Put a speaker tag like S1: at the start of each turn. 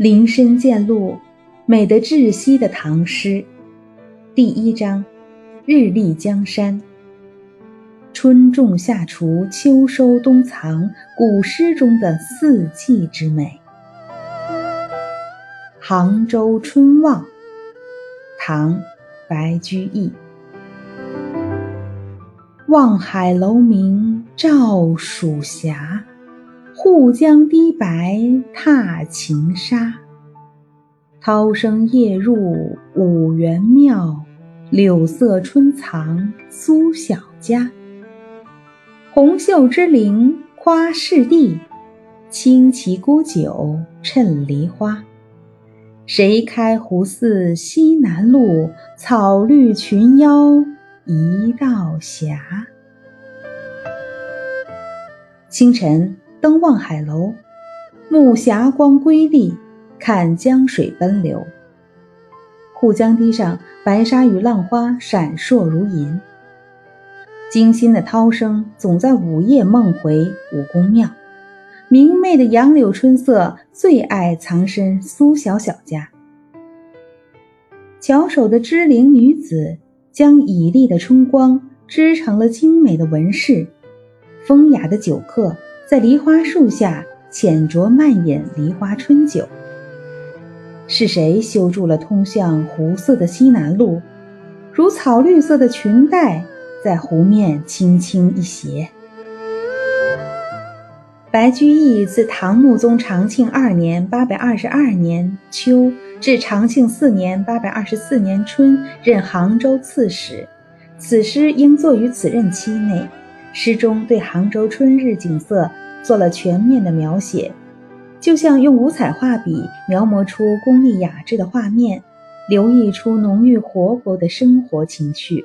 S1: 林深见鹿，美得窒息的唐诗。第一章，日丽江山。春种夏锄，秋收冬藏，古诗中的四季之美。杭州春望，唐，白居易。望海楼明照蜀霞。护江堤白踏秦沙，涛声夜入五元庙，柳色春藏苏小家。红袖织绫夸世地，清奇沽酒趁梨花。谁开湖寺西南路？草绿群腰一道斜。清晨。登望海楼，沐霞光瑰丽，看江水奔流。护江堤上，白沙与浪花闪烁如银。惊心的涛声总在午夜梦回武功庙。明媚的杨柳春色最爱藏身苏小小家。巧手的织灵女子将绮丽的春光织成了精美的纹饰。风雅的酒客。在梨花树下浅酌慢饮梨花春酒。是谁修筑了通向湖色的西南路？如草绿色的裙带在湖面轻轻一斜。白居易自唐穆宗长庆二年（八百二十二年）秋至长庆四年（八百二十四年）春任杭州刺史，此诗应作于此任期内。诗中对杭州春日景色做了全面的描写，就像用五彩画笔描摹出工丽雅致的画面，流溢出浓郁活泼的生活情趣。